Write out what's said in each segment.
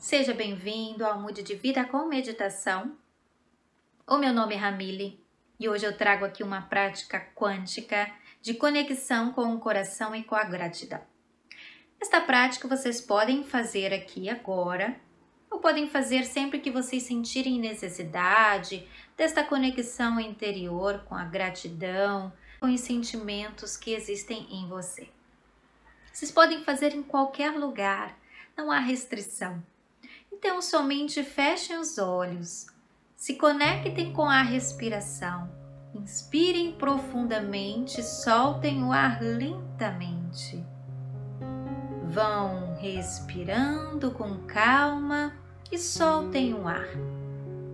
Seja bem-vindo ao Mude de Vida com Meditação. O meu nome é Ramile e hoje eu trago aqui uma prática quântica de conexão com o coração e com a gratidão. Esta prática vocês podem fazer aqui agora ou podem fazer sempre que vocês sentirem necessidade desta conexão interior com a gratidão, com os sentimentos que existem em você. Vocês podem fazer em qualquer lugar, não há restrição. Então, somente fechem os olhos, se conectem com a respiração, inspirem profundamente, soltem o ar lentamente. Vão respirando com calma e soltem o ar.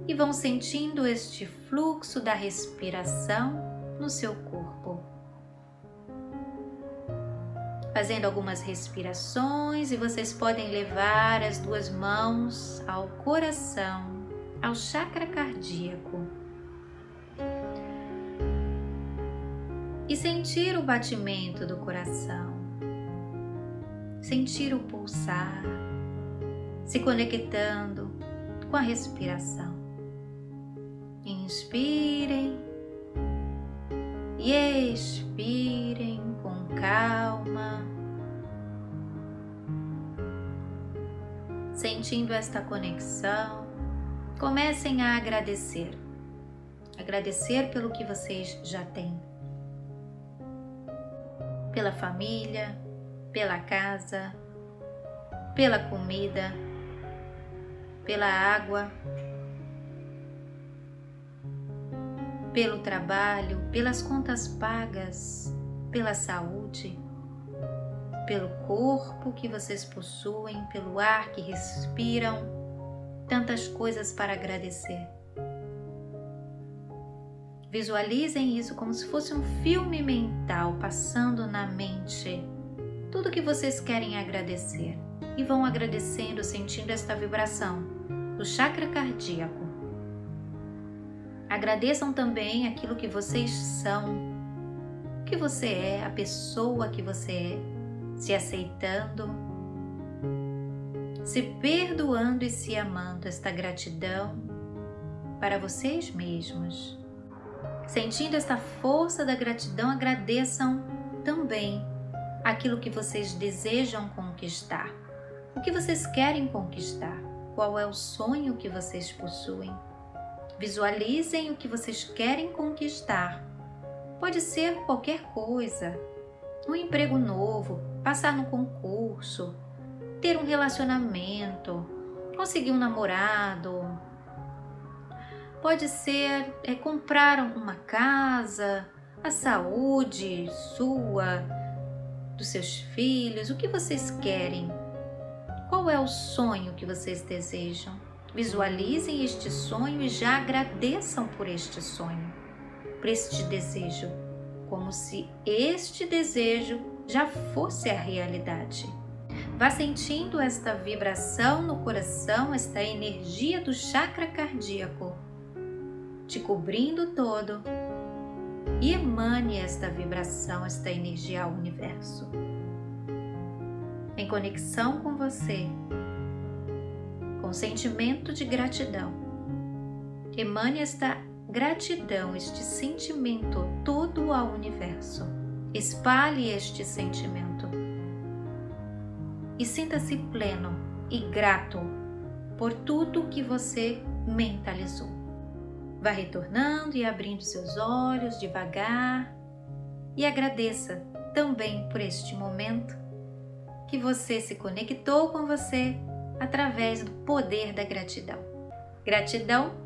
E vão sentindo este fluxo da respiração no seu corpo fazendo algumas respirações e vocês podem levar as duas mãos ao coração, ao chakra cardíaco. E sentir o batimento do coração, sentir o pulsar, se conectando com a respiração. Inspirem e expirem com calma. Sentindo esta conexão, comecem a agradecer. Agradecer pelo que vocês já têm. Pela família, pela casa, pela comida, pela água, pelo trabalho, pelas contas pagas, pela saúde, pelo corpo que vocês possuem, pelo ar que respiram, tantas coisas para agradecer. Visualizem isso como se fosse um filme mental passando na mente. Tudo que vocês querem agradecer e vão agradecendo, sentindo esta vibração do chakra cardíaco. Agradeçam também aquilo que vocês são, o que você é, a pessoa que você é se aceitando, se perdoando e se amando esta gratidão para vocês mesmos. Sentindo esta força da gratidão, agradeçam também aquilo que vocês desejam conquistar. O que vocês querem conquistar? Qual é o sonho que vocês possuem? Visualizem o que vocês querem conquistar. Pode ser qualquer coisa, um emprego novo, passar no concurso, ter um relacionamento, conseguir um namorado. Pode ser é, comprar uma casa, a saúde sua, dos seus filhos, o que vocês querem. Qual é o sonho que vocês desejam? Visualizem este sonho e já agradeçam por este sonho, por este desejo como se este desejo já fosse a realidade. Vá sentindo esta vibração no coração, esta energia do chakra cardíaco, te cobrindo todo, e emane esta vibração, esta energia ao universo. Em conexão com você, com sentimento de gratidão, emane esta gratidão, este sentimento todo ao universo. Espalhe este sentimento e sinta-se pleno e grato por tudo que você mentalizou. Vá retornando e abrindo seus olhos devagar e agradeça também por este momento que você se conectou com você através do poder da gratidão. Gratidão